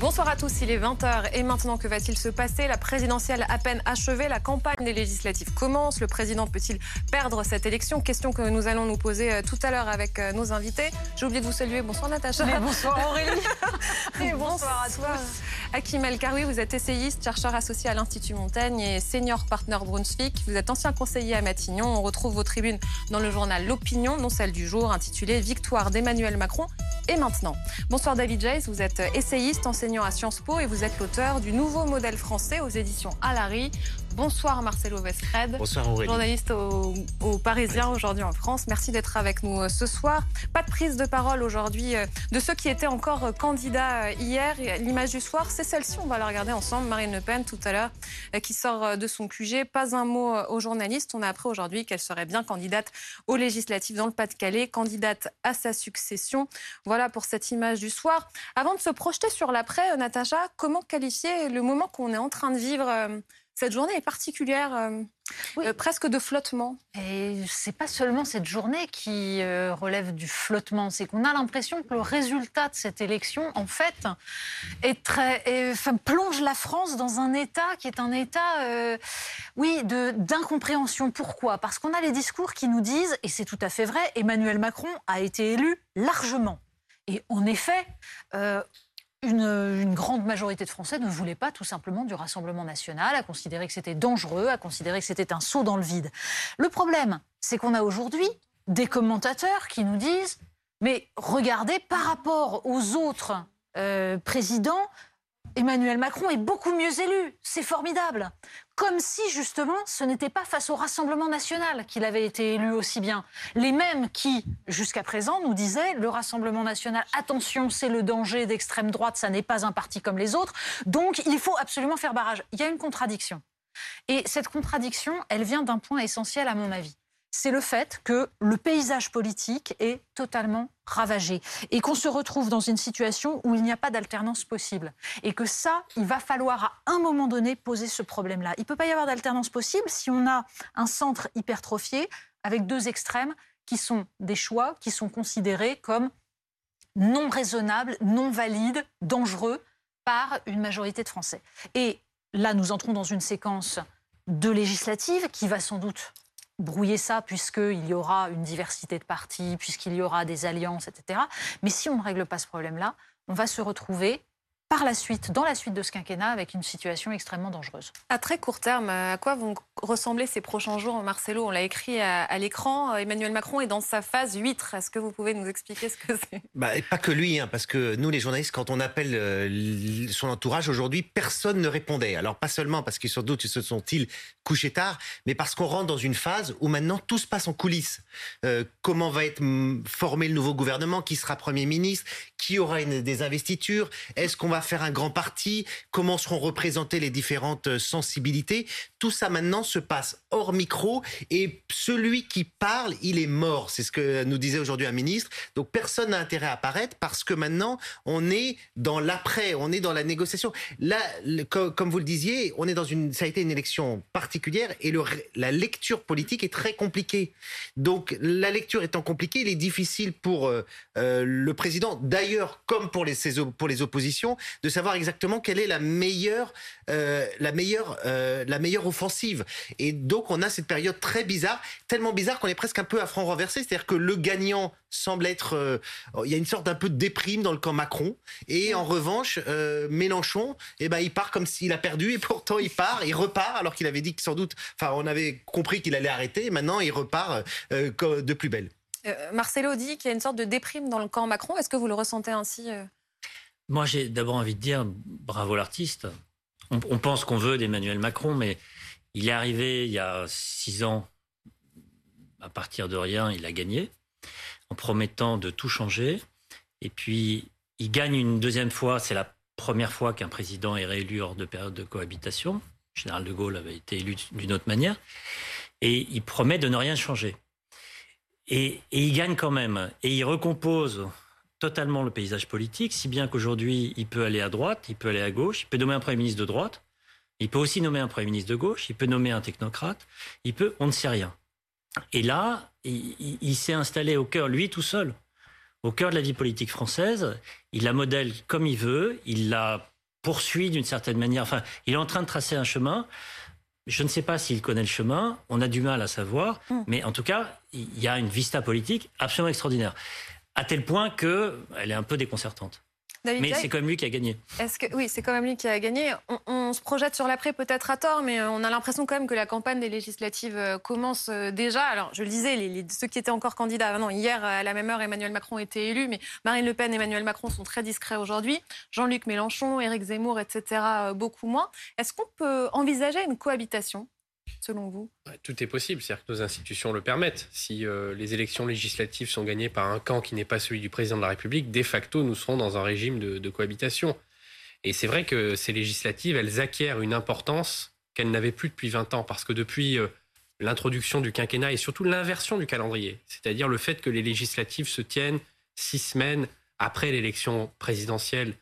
Bonsoir à tous, il est 20h et maintenant que va-t-il se passer? La présidentielle à peine achevée, la campagne des législatives commence. Le président peut-il perdre cette élection? Question que nous allons nous poser euh, tout à l'heure avec euh, nos invités. J'ai oublié de vous saluer. Bonsoir Natacha. bonsoir Aurélie. et bonsoir, à toi. Hakim El Karoui, vous êtes essayiste, chercheur associé à l'Institut Montaigne et senior partner Brunswick. Vous êtes ancien conseiller à Matignon. On retrouve vos tribunes dans le journal L'Opinion, non celle du jour, intitulée Victoire d'Emmanuel Macron et maintenant. Bonsoir David Jace, vous êtes essayiste, enseignant à Sciences Po et vous êtes l'auteur du nouveau modèle français aux éditions Alary. Bonsoir Marcelo Vescred. Bonsoir Aurélie. Journaliste au, Parisien aujourd'hui en France. Merci d'être avec nous euh, ce soir. Pas de prise de parole aujourd'hui euh, de ceux qui étaient encore euh, candidats hier. L'image du soir, c'est celle-ci. On va la regarder ensemble. Marine Le Pen tout à l'heure qui sort de son QG. Pas un mot aux journalistes. On a appris aujourd'hui qu'elle serait bien candidate aux législatives dans le Pas-de-Calais, candidate à sa succession. Voilà pour cette image du soir. Avant de se projeter sur l'après, Natacha, comment qualifier le moment qu'on est en train de vivre cette journée est particulière, euh, euh, presque de flottement. Et c'est pas seulement cette journée qui euh, relève du flottement, c'est qu'on a l'impression que le résultat de cette élection, en fait, est très, plonge la France dans un état qui est un état, oui, d'incompréhension. Pourquoi? Parce qu'on a les discours qui nous disent, et c'est tout à fait vrai, Emmanuel Macron a été élu largement. Et en effet, une, grande majorité de Français ne voulaient pas tout simplement du Rassemblement national, à considérer que c'était dangereux, à considérer que c'était un saut dans le vide. Le problème, c'est qu'on a aujourd'hui des commentateurs qui nous disent, mais regardez, par rapport aux autres euh, présidents, Emmanuel Macron est beaucoup mieux élu. C'est formidable. Comme si, justement, ce n'était pas face au Rassemblement national qu'il avait été élu aussi bien. Les mêmes qui, jusqu'à présent, nous disaient le Rassemblement national, attention, c'est le danger d'extrême droite, ça n'est pas un parti comme les autres. Donc, il faut absolument faire barrage. Il y a une contradiction. Et cette contradiction, elle vient d'un point essentiel, à mon avis c'est le fait que le paysage politique est totalement ravagé et qu'on se retrouve dans une situation où il n'y a pas d'alternance possible. Et que ça, il va falloir à un moment donné poser ce problème-là. Il ne peut pas y avoir d'alternance possible si on a un centre hypertrophié avec deux extrêmes qui sont des choix qui sont considérés comme non raisonnables, non valides, dangereux par une majorité de Français. Et là, nous entrons dans une séquence de législative qui va sans doute brouiller ça puisqu'il y aura une diversité de partis, puisqu'il y aura des alliances, etc. Mais si on ne règle pas ce problème-là, on va se retrouver par la suite, dans la suite de ce quinquennat, avec une situation extrêmement dangereuse. À très court terme, à quoi vont ressembler ces prochains jours Marcelo, on l'a écrit à, l'écran, Emmanuel Macron est dans sa phase 8. Est-ce que vous pouvez nous expliquer ce que c'est? Bah, Pas que lui, hein, parce que nous, les journalistes, quand on appelle euh, son entourage aujourd'hui, personne ne répondait. Alors pas seulement parce qu'ils sans doute se sont-ils couchés tard, mais parce qu'on rentre dans une phase où maintenant tout se passe en coulisses. Euh, comment va être mm, formé le nouveau gouvernement? Qui sera Premier ministre? Qui aura une, des investitures? Est-ce qu'on va faire un grand parti, comment seront représentées les différentes euh, sensibilités. Tout ça maintenant se passe hors micro et celui qui parle, il est mort. C'est ce que nous disait aujourd'hui un ministre. Donc personne n'a intérêt à apparaître parce que maintenant on est dans l'après, on est dans la négociation. Là, comme vous le disiez, on est dans une, ça a été une élection particulière et la lecture politique est très compliquée. Donc la lecture étant compliquée, il est difficile pour euh, euh, le président, d'ailleurs comme pour les, pour les oppositions, de savoir exactement quelle est la meilleure, euh, la meilleure, euh, la meilleure offensive. Et donc on a cette période très bizarre, tellement bizarre qu'on est presque un peu à franc renversé, c'est-à-dire que le gagnant semble être, euh, il y a une sorte d'un peu de déprime dans le camp Macron, et en revanche Mélenchon, eh ben il part comme s'il a perdu, et pourtant il part, il repart alors qu'il avait dit sans doute, enfin on avait compris qu'il allait arrêter, maintenant il repart de plus belle. Marcelo dit qu'il y a une sorte de déprime dans le camp Macron. Est-ce que vous le ressentez ainsi moi, j'ai d'abord envie de dire bravo l'artiste. On, pense qu'on veut d'Emmanuel Macron, mais il est arrivé il y a six ans, à partir de rien, il a gagné, en promettant de tout changer. Et puis, il gagne une deuxième fois. C'est la première fois qu'un président est réélu hors de période de cohabitation. Général de Gaulle avait été élu d'une autre manière. Et il promet de ne rien changer. Et, il gagne quand même. Et il recompose totalement le paysage politique, si bien qu'aujourd'hui, il peut aller à droite, il peut aller à gauche, il peut nommer un Premier ministre de droite, il peut aussi nommer un Premier ministre de gauche, il peut nommer un technocrate, il peut, on ne sait rien. Et là, il, s'est installé au cœur, lui tout seul, au cœur de la vie politique française. Il la modèle comme il veut. Il la poursuit d'une certaine manière. Enfin, il est en train de tracer un chemin. Je ne sais pas s'il connaît le chemin. On a du mal à savoir. Mm. Mais en tout cas, il y a une vista politique absolument extraordinaire. À tel point qu'elle est un peu déconcertante mais c'est quand même lui qui a gagné. Est-ce que oui, c'est quand même lui qui a gagné. On, se projette sur l'après peut-être à tort, mais euh, on a l'impression quand même que la campagne des législatives euh, commence euh, déjà. Alors je le disais, les, ceux qui étaient encore candidats, non, hier à la même heure, Emmanuel Macron était élu, mais Marine Le Pen et Emmanuel Macron sont très discrets aujourd'hui. Jean-Luc Mélenchon, Éric Zemmour, etc. beaucoup moins. Est-ce qu'on peut envisager une cohabitation selon vous? Tout est possible, c'est-à-dire que nos institutions le permettent. Si euh, les élections législatives sont gagnées par un camp qui n'est pas celui du président de la République, de facto, nous serons dans un régime de, cohabitation. Et c'est vrai que ces législatives, elles acquièrent une importance qu'elles n'avaient plus depuis 20 ans, parce que depuis euh, l'introduction du quinquennat et surtout l'inversion du calendrier, c'est-à-dire le fait que les législatives se tiennent six semaines après l'élection présidentielle,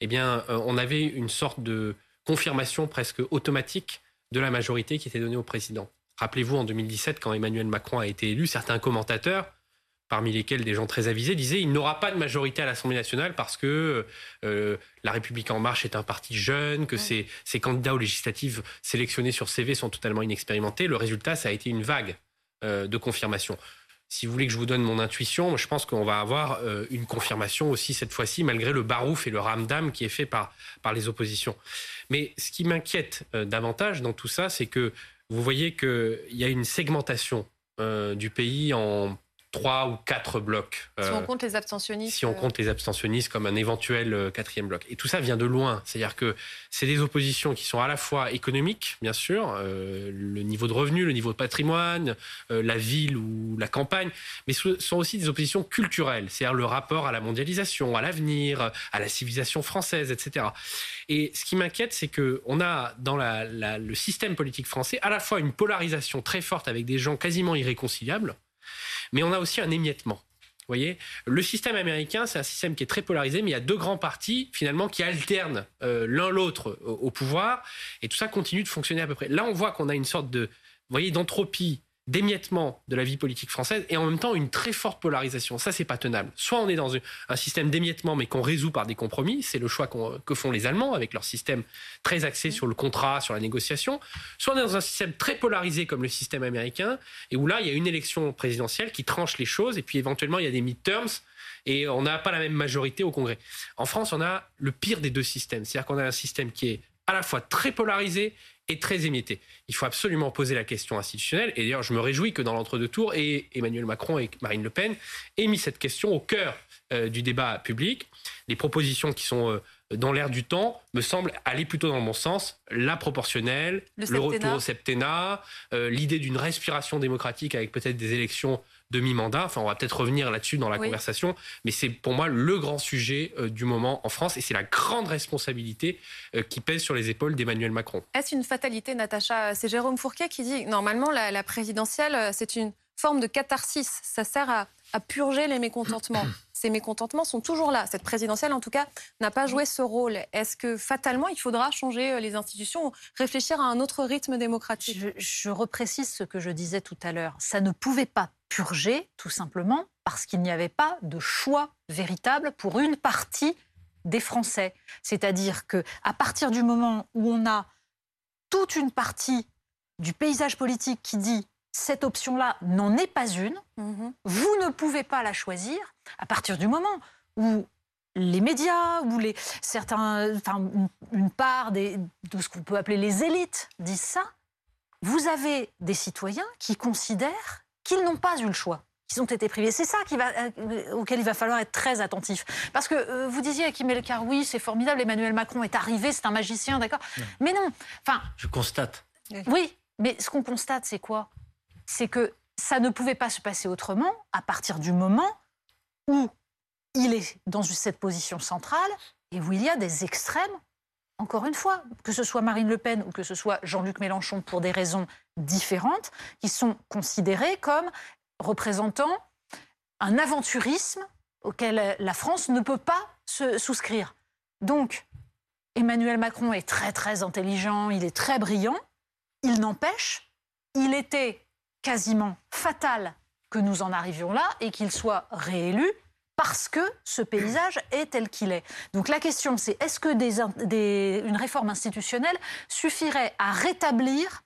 eh bien, euh, on avait une sorte de confirmation presque automatique de la majorité qui était donnée au président. Rappelez-vous, en 2017, quand Emmanuel Macron a été élu, certains commentateurs, parmi lesquels des gens très avisés, disaient il n'aura pas de majorité à l'Assemblée nationale parce que euh, La République en marche est un parti jeune, que ses, candidats aux législatives sélectionnés sur CV sont totalement inexpérimentés. Le résultat, ça a été une vague euh, de confirmation. Si vous voulez que je vous donne mon intuition, je pense qu'on va avoir euh, une confirmation aussi cette fois-ci, malgré le barouf et le ramdam qui est fait par, par les oppositions. Mais ce qui m'inquiète euh, davantage dans tout ça, c'est que vous voyez qu'il y a une segmentation euh, du pays en trois ou quatre blocs. Si on euh, compte les abstentionnistes. Si on compte les abstentionnistes comme un éventuel euh, quatrième bloc. Et tout ça vient de loin. C'est-à-dire que c'est des oppositions qui sont à la fois économiques, bien sûr, euh, le niveau de revenu, le niveau de patrimoine, la ville ou la campagne, mais ce sont aussi des oppositions culturelles, c'est-à-dire le rapport à la mondialisation, à l'avenir, à la civilisation française, etc. Et ce qui m'inquiète, c'est qu'on a dans le système politique français à la fois une polarisation très forte avec des gens quasiment irréconciliables, mais on a aussi un émiettement. Vous voyez, le système américain, c'est un système qui est très polarisé, mais il y a deux grands partis finalement qui alternent euh, l'un l'autre au, pouvoir, et tout ça continue de fonctionner à peu près. Là, on voit qu'on a une sorte de, vous voyez, d'entropie d'émiettement de la vie politique française et en même temps une très forte polarisation. Ça, c'est pas tenable. Soit on est dans un système d'émiettement mais qu'on résout par des compromis, c'est le choix que font les Allemands avec leur système très axé sur le contrat, sur la négociation. Soit on est dans un système très polarisé comme le système américain et où là, il y a une élection présidentielle qui tranche les choses et puis éventuellement il y a des midterms et on n'a pas la même majorité au Congrès. En France, on a le pire des deux systèmes. C'est-à-dire qu'on a un système qui est à la fois très polarisé est très émietté. Il faut absolument poser la question institutionnelle. Et d'ailleurs, je me réjouis que dans l'entre-deux tours, et Emmanuel Macron et Marine Le Pen aient mis cette question au cœur euh, du débat public. Les propositions qui sont euh, dans l'air du temps me semblent aller plutôt dans le bon sens. La proportionnelle, le, retour au septennat, euh, l'idée d'une respiration démocratique avec peut-être des élections demi-mandat. Enfin, on va peut-être revenir là-dessus dans la conversation, mais c'est pour moi le grand sujet euh, du moment en France et c'est la grande responsabilité euh, qui pèse sur les épaules d'Emmanuel Macron. Est-ce une fatalité, Natacha? C'est Jérôme Fourquet qui dit normalement la, la présidentielle, euh, c'est une forme de catharsis. Ça sert à, à purger les mécontentements. Ces mécontentements sont toujours là. Cette présidentielle, en tout cas, n'a pas joué ce rôle. Est-ce que fatalement, il faudra changer les institutions, réfléchir à un autre rythme démocratique? Je, reprécise ce que je disais tout à l'heure. Ça ne pouvait pas purgé, tout simplement parce qu'il n'y avait pas de choix véritable pour une partie des Français. C'est-à-dire que à partir du moment où on a toute une partie du paysage politique qui dit cette option-là n'en est pas une, mhm. vous ne pouvez pas la choisir, à partir du moment où les médias ou les certains, enfin, une part des, de ce qu'on peut appeler les élites disent ça, vous avez des citoyens qui considèrent qu'ils n'ont pas eu le choix qu'ils ont été privés. C'est ça qui va, euh, auquel il va falloir être très attentif. Parce que euh, vous disiez à Kim Elkar, oui, c'est formidable, Emmanuel Macron est arrivé, c'est un magicien, d'accord? Mais non. Enfin, Je constate. Oui, mais ce qu'on constate, c'est quoi? C'est que ça ne pouvait pas se passer autrement à partir du moment où il est dans cette position centrale et où il y a des extrêmes encore une fois, que ce soit Marine Le Pen ou que ce soit Jean-Luc Mélenchon pour des raisons différentes, qui sont considérés comme représentant un aventurisme auquel la France ne peut pas se souscrire. Donc, Emmanuel Macron est très très intelligent, il est très brillant, il n'empêche, il était quasiment fatal que nous en arrivions là et qu'il soit réélu parce que ce paysage est tel qu'il est. Donc la question, c'est est-ce que une réforme institutionnelle suffirait à rétablir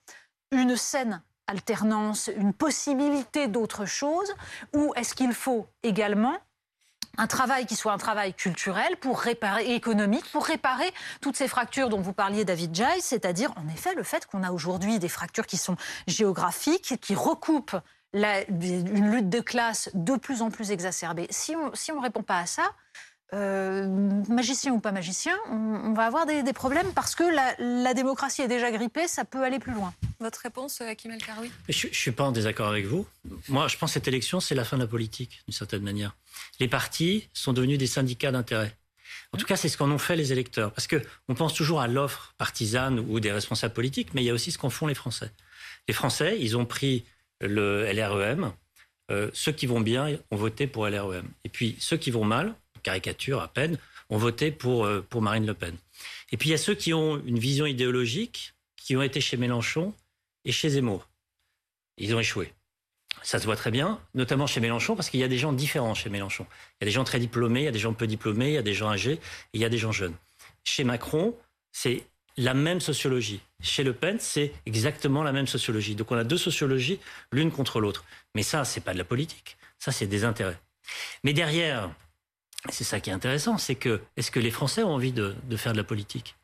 une saine alternance, une possibilité d'autre chose, ou est-ce qu'il faut également un travail qui soit un travail culturel pour réparer, économique, pour réparer toutes ces fractures dont vous parliez, David Jai, c'est-à-dire en effet le fait qu'on a aujourd'hui des fractures qui sont géographiques, qui recoupent une lutte de classe de plus en plus exacerbée. Si on ne on répond pas à ça, euh, magicien ou pas magicien, on, va avoir des, problèmes parce que la, démocratie est déjà grippée, ça peut aller plus loin. Votre réponse, Hakim El Karoui? Je ne suis pas en désaccord avec vous. Moi, je pense que cette élection, c'est la fin de la politique, d'une certaine manière. Les partis sont devenus des syndicats d'intérêt. En tout cas, c'est ce qu'en ont fait les électeurs. Parce qu'on pense toujours à l'offre partisane ou des responsables politiques, mais il y a aussi ce qu'en font les Français. Les Français, ils ont pris le LREM. Euh, ceux qui vont bien ont voté pour LREM. Et puis ceux qui vont mal, caricature à peine, ont voté pour, euh, pour Marine Le Pen. Et puis il y a ceux qui ont une vision idéologique, qui ont été chez Mélenchon et chez Zemmour. Ils ont échoué. Ça se voit très bien, notamment chez Mélenchon, parce qu'il y a des gens différents chez Mélenchon. Il y a des gens très diplômés, il y a des gens peu diplômés, il y a des gens âgés, et il y a des gens jeunes. Chez Macron, c'est la même sociologie. Chez Le Pen, c'est exactement la même sociologie. Donc on a deux sociologies, l'une contre l'autre. Mais ça, c'est pas de la politique. Ça, c'est des intérêts. Mais derrière, c'est ça qui est intéressant, c'est que est-ce que les Français ont envie de, faire de la politique?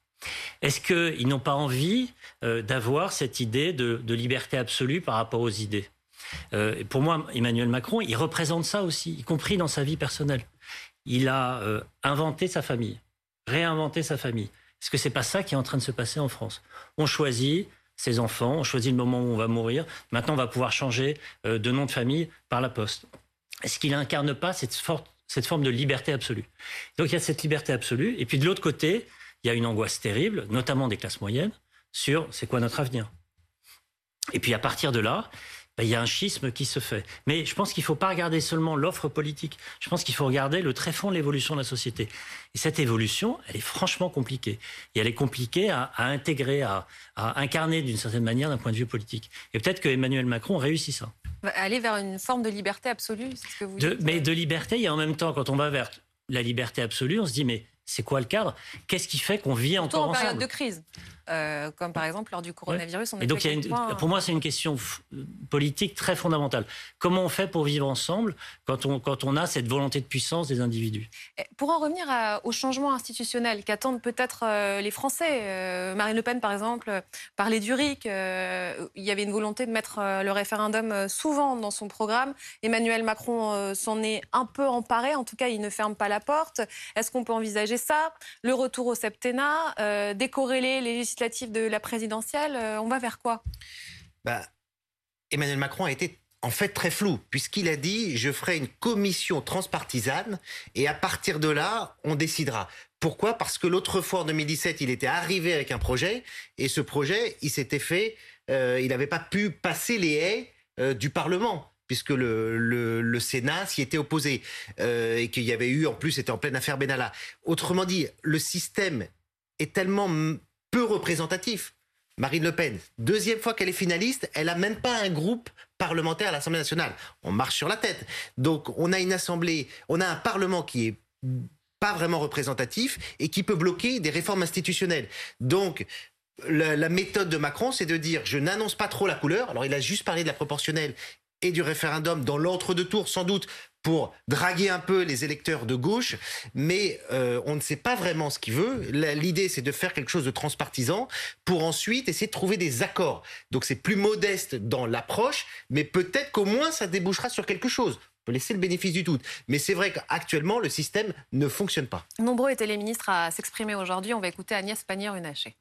Est-ce qu'ils n'ont pas envie euh, d'avoir cette idée de, liberté absolue par rapport aux idées? Euh, Pour moi, Emmanuel Macron, il représente ça aussi, y compris dans sa vie personnelle. Il a euh, inventé sa famille, réinventé sa famille. Est-ce que c'est pas ça qui est en train de se passer en France? On choisit ses enfants, on choisit le moment où on va mourir. Maintenant, on va pouvoir changer de nom de famille par la poste. Est-ce qu'il incarne pas cette, cette forme de liberté absolue Donc il y a cette liberté absolue. Et puis de l'autre côté, il y a une angoisse terrible, notamment des classes moyennes, sur c'est quoi notre avenir? Et puis à partir de là, ben, il y a un schisme qui se fait. Mais je pense qu'il ne faut pas regarder seulement l'offre politique. Je pense qu'il faut regarder le très fond de l'évolution de la société. Et cette évolution, elle est franchement compliquée. Et elle est compliquée à, intégrer, à, incarner d'une certaine manière d'un point de vue politique. Et peut-être que Emmanuel Macron réussit ça. Aller vers une forme de liberté absolue, c'est ce que vous dites. Mais de liberté, il y a en même temps, quand on va vers la liberté absolue, on se dit, mais c'est quoi le cadre? Qu'est-ce qui fait qu'on vit encore en période de crise euh, comme par exemple lors du coronavirus. et donc, pour moi, c'est une question politique très fondamentale. Comment on fait pour vivre ensemble quand on, quand on a cette volonté de puissance des individus? Pour en revenir au changement institutionnel qu'attendent peut-être euh, les Français, euh, Marine Le Pen, par exemple, parlait du RIC. il y avait une volonté de mettre le référendum souvent dans son programme. Emmanuel Macron s'en est un peu emparé. En tout cas, il ne ferme pas la porte. Est-ce qu'on peut envisager ça Le retour au septennat, décorréler les de la présidentielle, euh, on va vers quoi? Bah, Emmanuel Macron a été en fait très flou, puisqu'il a dit je ferai une commission transpartisane et à partir de là, on décidera. Pourquoi? Parce que l'autre fois, en 2017, il était arrivé avec un projet et ce projet, il s'était fait, euh, il n'avait pas pu passer les haies euh, du Parlement puisque le, Sénat s'y était opposé et qu'il y avait eu, en plus, c'était en pleine affaire Benalla. Autrement dit, le système est tellement peu représentatif. Marine Le Pen, deuxième fois qu'elle est finaliste, elle n'a même pas un groupe parlementaire à l'Assemblée nationale. On marche sur la tête. Donc on a une assemblée, on a un parlement qui est pas vraiment représentatif et qui peut bloquer des réformes institutionnelles. Donc la méthode de Macron, c'est de dire je n'annonce pas trop la couleur. Alors il a juste parlé de la proportionnelle et du référendum dans l'entre-deux tours, sans doute pour draguer un peu les électeurs de gauche, mais euh, on ne sait pas vraiment ce qu'il veut. L'idée, c'est de faire quelque chose de transpartisan pour ensuite essayer de trouver des accords. Donc c'est plus modeste dans l'approche, mais peut-être qu'au moins ça débouchera sur quelque chose. Laisser le bénéfice du doute. Mais c'est vrai qu'actuellement, le système ne fonctionne pas. Nombreux étaient les ministres à s'exprimer aujourd'hui. On va écouter Agnès Pannier-Runacher.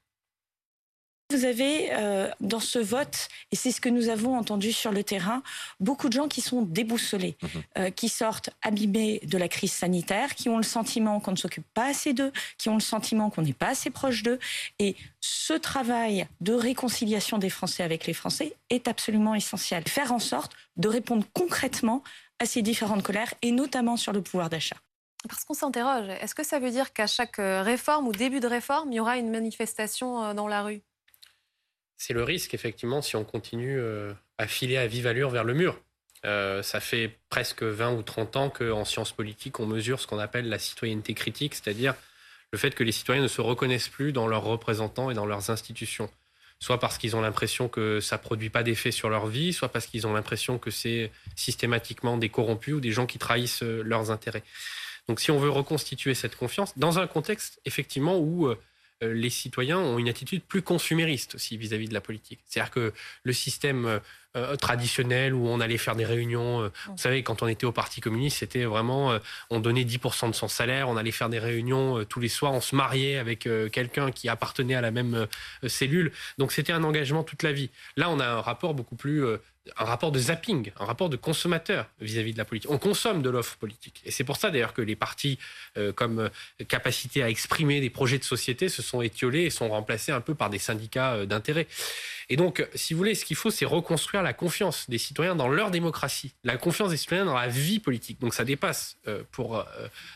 Vous avez euh, dans ce vote, et c'est ce que nous avons entendu sur le terrain, beaucoup de gens qui sont déboussolés, mhm. euh, qui sortent abîmés de la crise sanitaire, qui ont le sentiment qu'on ne s'occupe pas assez d'eux, qui ont le sentiment qu'on n'est pas assez proche d'eux. Et ce travail de réconciliation des Français avec les Français est absolument essentiel. Faire en sorte de répondre concrètement à ces différentes colères, et notamment sur le pouvoir d'achat. Parce qu'on s'interroge, est-ce que ça veut dire qu'à chaque euh, réforme ou début de réforme, il y aura une manifestation dans la rue? C'est le risque, effectivement, si on continue euh, à filer à vive allure vers le mur. Euh, ça fait presque 20 ou 30 ans qu'en sciences politiques, on mesure ce qu'on appelle la citoyenneté critique, c'est-à-dire le fait que les citoyens ne se reconnaissent plus dans leurs représentants et dans leurs institutions. Soit parce qu'ils ont l'impression que ça ne produit pas d'effet sur leur vie, soit parce qu'ils ont l'impression que c'est systématiquement des corrompus ou des gens qui trahissent euh, leurs intérêts. Donc si on veut reconstituer cette confiance, dans un contexte effectivement où les citoyens ont une attitude plus consumériste aussi vis-à-vis de la politique. C'est-à-dire que le système euh, euh, traditionnel où on allait faire des réunions, vous savez, quand on était au Parti communiste, c'était vraiment, on donnait 10% de son salaire, on allait faire des réunions tous les soirs, on se mariait avec quelqu'un qui appartenait à la même cellule. Donc c'était un engagement toute la vie. Là, on a un rapport beaucoup plus un rapport de zapping, un rapport de consommateur vis-à-vis de la politique. On consomme de l'offre politique. Et c'est pour ça d'ailleurs que les partis, euh, comme euh, capacité à exprimer des projets de société, se sont étiolés et sont remplacés un peu par des syndicats euh, d'intérêt. Et donc, si vous voulez, ce qu'il faut, c'est reconstruire la confiance des citoyens dans leur démocratie, la confiance des citoyens dans la vie politique. Donc ça dépasse, pour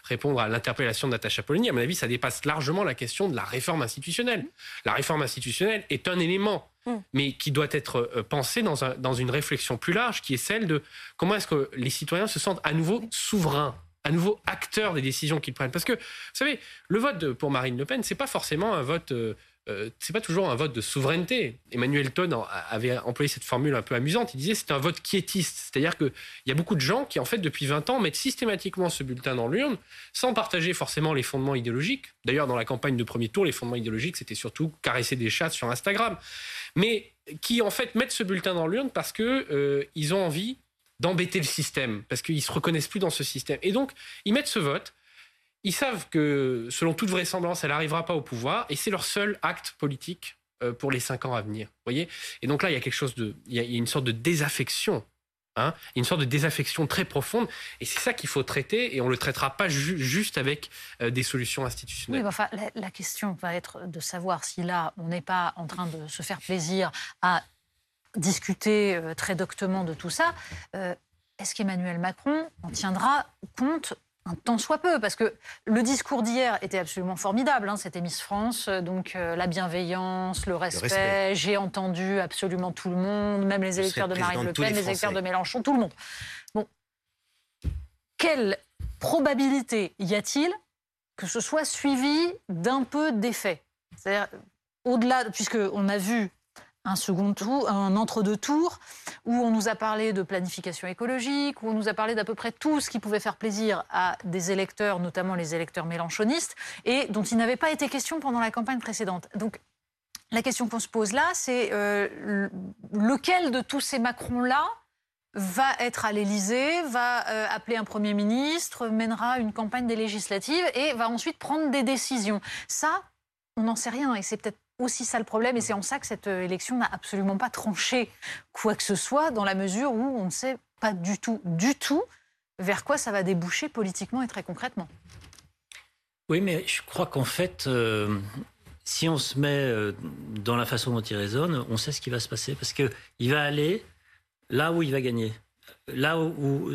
répondre à l'interpellation de Natacha à mon avis, ça dépasse largement la question de la réforme institutionnelle. La réforme institutionnelle est un élément Mm. mais qui doit être euh, pensé dans, dans une réflexion plus large, qui est celle de comment est-ce que les citoyens se sentent à nouveau souverains à nouveau acteurs des décisions qu'ils prennent. Parce que, vous savez, le vote pour Marine Le Pen, c'est pas forcément un vote euh, euh, c'est pas toujours un vote de souveraineté. Emmanuel Ton avait employé cette formule un peu amusante. Il disait c'est un vote quiétiste. C'est-à-dire qu'il y a beaucoup de gens qui, en fait, depuis 20 ans, mettent systématiquement ce bulletin dans l'urne sans partager forcément les fondements idéologiques. D'ailleurs, dans la campagne de premier tour, les fondements idéologiques, c'était surtout caresser des chats sur Instagram. Mais qui, en fait, mettent ce bulletin dans l'urne parce qu'ils euh, ont envie d'embêter le système, parce qu'ils se reconnaissent plus dans ce système. Et donc, ils mettent ce vote ils savent que, selon toute vraisemblance, elle n'arrivera pas au pouvoir, et c'est leur seul acte politique euh, pour les cinq ans à venir. Voyez? Et donc là, il y a quelque chose de, il y a une sorte de désaffection, hein une sorte de désaffection très profonde, et c'est ça qu'il faut traiter, et on le traitera pas juste avec euh, des solutions institutionnelles. Oui, enfin, la, question va être de savoir si là, on n'est pas en train de se faire plaisir à discuter euh, très doctement de tout ça. Est-ce qu'Emmanuel Macron en tiendra compte un tant soit peu, parce que le discours d'hier était absolument formidable. Hein, C'était Miss France, euh, donc euh, la bienveillance, le respect. J'ai entendu absolument tout le monde, même les électeurs de Marine Le Pen, les, électeurs de Mélenchon, tout le monde. Bon, quelle probabilité y a-t-il que ce soit suivi d'un peu d'effet? C'est-à-dire, au-delà, puisqu'on a vu un second tour, un entre-deux tours, où on nous a parlé de planification écologique, où on nous a parlé d'à peu près tout ce qui pouvait faire plaisir à des électeurs, notamment les électeurs mélanchonistes, et dont il n'avait pas été question pendant la campagne précédente. Donc, la question qu'on se pose là, c'est euh, lequel de tous ces Macrons-là va être à l'Élysée, va euh, appeler un Premier ministre, mènera une campagne des législatives et va ensuite prendre des décisions. Ça, on n'en sait rien et c'est peut-être aussi ça le problème. Et c'est en ça que cette euh, élection n'a absolument pas tranché quoi que ce soit, dans la mesure où on ne sait pas du tout, du tout, vers quoi ça va déboucher politiquement et très concrètement. Oui, mais je crois qu'en fait, euh, si on se met euh, dans la façon dont il raisonne, on sait ce qui va se passer. Parce qu'il va aller là où il va gagner. Là où.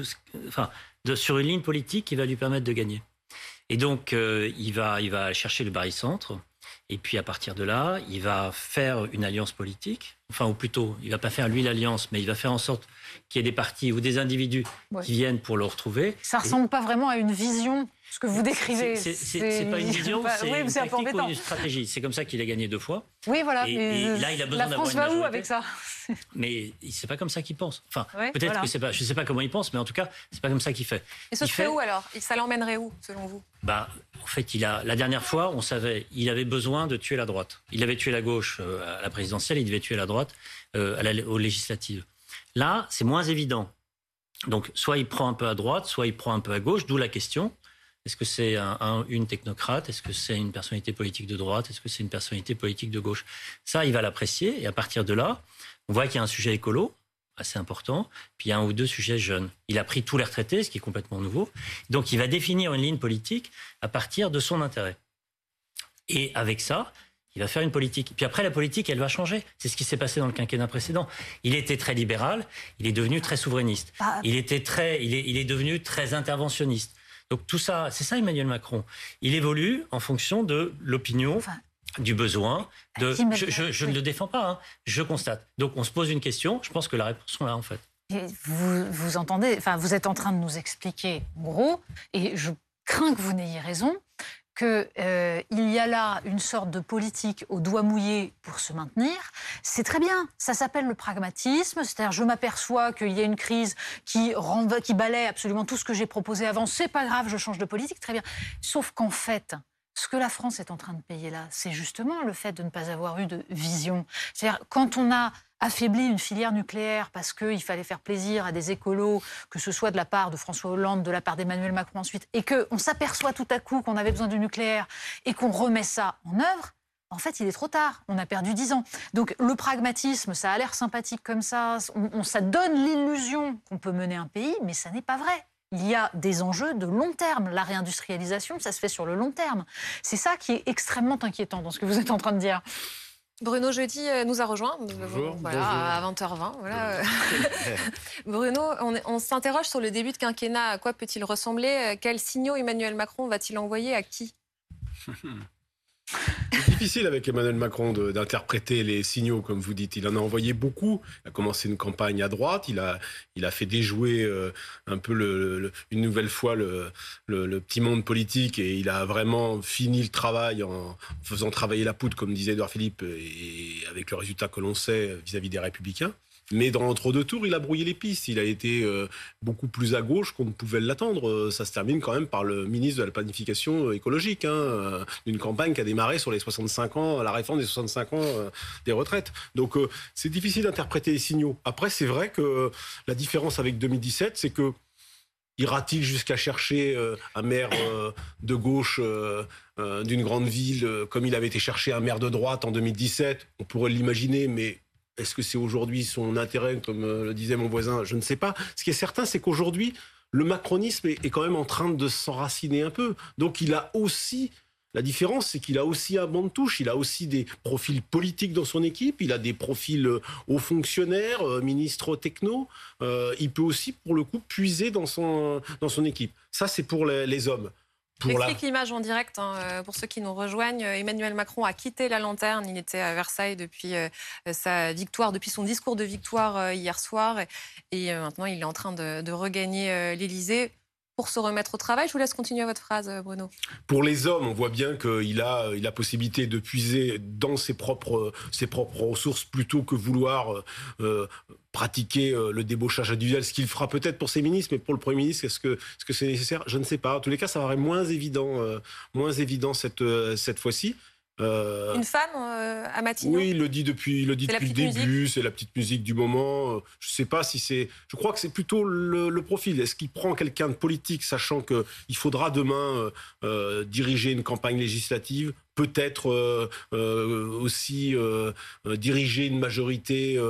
enfin, sur une ligne politique qui va lui permettre de gagner. Et donc, il, va, il va chercher le barycentre. Et puis à partir de là, il va faire une alliance politique. Enfin, ou plutôt, il va pas faire lui l'alliance, mais il va faire en sorte qu'il y ait des partis ou des individus qui viennent pour le retrouver. Ça ressemble pas vraiment à une vision ce que vous décrivez. C'est pas une vision, c'est une tactique ou une stratégie. C'est comme ça qu'il a gagné deux fois. Oui, voilà. Et, là, il a besoin La France va où avec ça? Mais c'est pas comme ça qu'il pense. Enfin, peut-être que c'est pas. Je sais pas comment il pense, mais en tout cas, c'est pas comme ça qu'il fait. Et ce serait où alors? Ça l'emmènerait où, selon vous? Bah, en fait, il a. La dernière fois, on savait, il avait besoin de tuer la droite. Il avait tué la gauche euh, à la présidentielle, il devait tuer la droite euh, à la, aux législatives. Là, c'est moins évident. Donc, soit il prend un peu à droite, soit il prend un peu à gauche, d'où la question. Est-ce que c'est un, une technocrate Est-ce que c'est une personnalité politique de droite Est-ce que c'est une personnalité politique de gauche? Ça, il va l'apprécier. Et à partir de là, on voit qu'il y a un sujet écolo assez important, puis un ou deux sujets jeunes. Il a pris tous les retraités, ce qui est complètement nouveau. Donc il va définir une ligne politique à partir de son intérêt. Et avec ça, il va faire une politique. Puis après, la politique, elle va changer. C'est ce qui s'est passé dans le quinquennat précédent. Il était très libéral, il est devenu très souverainiste. Ah. Il était très, il est, il est devenu très interventionniste. Donc tout ça, c'est ça Emmanuel Macron. Il évolue en fonction de l'opinion. du besoin. De, je, ne le défends pas, hein. je constate. Donc on se pose une question, je pense que la réponse est là en fait. vous, vous entendez, enfin, vous êtes en train de nous expliquer, en gros, et je crains que vous n'ayez raison, qu'il euh, y a là une sorte de politique au doigt mouillé pour se maintenir, c'est très bien. Ça s'appelle le pragmatisme, c'est-à-dire je m'aperçois qu'il y a une crise qui, qui balaie absolument tout ce que j'ai proposé avant, c'est pas grave, je change de politique, très bien. Sauf qu'en fait, ce que la France est en train de payer là, c'est justement le fait de ne pas avoir eu de vision. C'est-à-dire, quand on a affaibli une filière nucléaire parce qu'il fallait faire plaisir à des écolos, que ce soit de la part de François Hollande, de la part d'Emmanuel Macron ensuite, et qu'on s'aperçoit tout à coup qu'on avait besoin du nucléaire et qu'on remet ça en œuvre, en fait, il est trop tard. On a perdu dix ans. Donc, le pragmatisme, ça a l'air sympathique comme ça. On, ça donne l'illusion qu'on peut mener un pays, mais ça n'est pas vrai il y a des enjeux de long terme. La réindustrialisation, ça se fait sur le long terme. C'est ça qui est extrêmement inquiétant dans ce que vous êtes en train de dire. Bruno Jeudi euh, nous a rejoint bonjour, à 20h20. Voilà. Bruno, on, s'interroge sur le début de quinquennat. À quoi peut-il ressembler? Quels signaux Emmanuel Macron va-t-il envoyer? À qui? C'est difficile avec Emmanuel Macron d'interpréter les signaux, comme vous dites. Il en a envoyé beaucoup. Il a commencé une campagne à droite. Il a, il a fait déjouer euh, un peu une nouvelle fois le, petit monde politique et il a vraiment fini le travail en faisant travailler la poudre, comme disait Edouard Philippe, et avec le résultat que l'on sait vis à -vis des Républicains. Mais dans l'entre-deux tours, il a brouillé les pistes. Il a été euh, beaucoup plus à gauche qu'on ne pouvait l'attendre. Euh, ça se termine quand même par le ministre de la planification euh, écologique, hein, une campagne qui a démarré sur les 65 ans, la réforme des 65 ans des retraites. Donc c'est difficile d'interpréter les signaux. Après, c'est vrai que la différence avec 2017, c'est que ira-t-il jusqu'à chercher un maire de gauche d'une grande ville comme il avait été chercher un maire de droite en 2017 On pourrait l'imaginer, mais est-ce que c'est aujourd'hui son intérêt, comme euh, le disait mon voisin? Je ne sais pas. Ce qui est certain, c'est qu'aujourd'hui, le macronisme est, quand même en train de s'enraciner un peu. Donc il a aussi la différence, c'est qu'il a aussi un banc de touche, il a aussi des profils politiques dans son équipe, il a des profils euh, hauts fonctionnaires, euh, ministres techno. il peut aussi, pour le coup, puiser dans son, dans son équipe. Ça, c'est pour les hommes. J'explique l'image en direct hein, euh, pour ceux qui nous rejoignent. Emmanuel Macron a quitté la lanterne. Il était à Versailles depuis euh, sa victoire, depuis son discours de victoire euh, hier soir. Et, maintenant, il est en train de, de regagner l'Élysée pour se remettre au travail. Je vous laisse continuer votre phrase, Bruno. Pour les hommes, on voit bien qu'il a la possibilité de puiser dans ses propres, ses propres ressources plutôt que vouloir euh, pratiquer euh, le débauchage individuel, ce qu'il fera peut-être pour ses ministres, mais pour le Premier ministre, est-ce que c'est -ce c'est nécessaire? Je ne sais pas. En tous les cas, ça paraît moins évident, euh, moins évident cette, cette fois-ci. Euh, Une femme euh, à Matignon Oui, il le dit depuis, le, dit depuis le début, c'est la petite musique du moment. Je ne sais pas si c'est... Je crois que c'est plutôt le, profil. Est-ce qu'il prend quelqu'un de politique, sachant qu'il faudra demain euh, diriger une campagne législative peut-être aussi diriger une majorité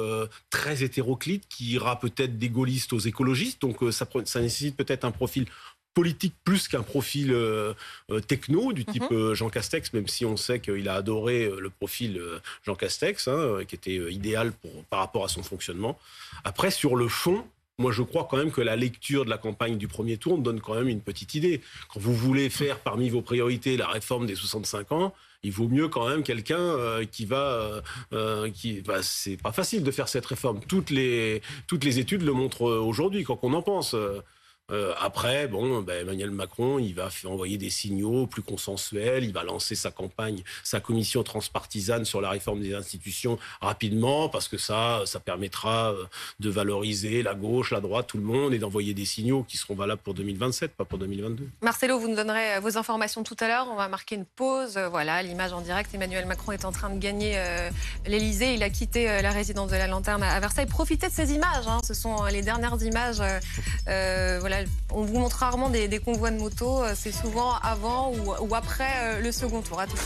très hétéroclite qui ira peut-être des gaullistes aux écologistes. Donc ça, ça nécessite peut-être un profil politique plus qu'un profil euh, euh, techno du type mhm. euh, Jean Castex, même si on sait qu'il a adoré le profil Jean Castex, hein, qui était idéal pour, par rapport à son fonctionnement. Après, sur le fond, moi, je crois quand même que la lecture de la campagne du premier tour donne quand même une petite idée. Quand vous voulez faire parmi vos priorités la réforme des 65 ans, il vaut mieux quand même quelqu'un qui va, qui, bah, c'est pas facile de faire cette réforme. Toutes les toutes les études le montrent aujourd'hui, quand on en pense. Euh, après, bon, ben, Emmanuel Macron, il va envoyer des signaux plus consensuels, il va lancer sa campagne, sa commission transpartisane sur la réforme des institutions rapidement, parce que ça, ça permettra euh, de valoriser la gauche, la droite, tout le monde, et d'envoyer des signaux qui seront valables pour 2027, pas pour 2022. Marcelo, vous nous donnerez euh, vos informations tout à l'heure. On va marquer une pause. Voilà, l'image en direct. Emmanuel Macron est en train de gagner l'Elysée. Il a quitté la résidence de la Lanterne à Versailles. Profitez de ces images. Hein. Ce sont les dernières images. On vous montre rarement des, convois de moto, euh, c'est souvent avant ou, après euh, le second tour. À tout de.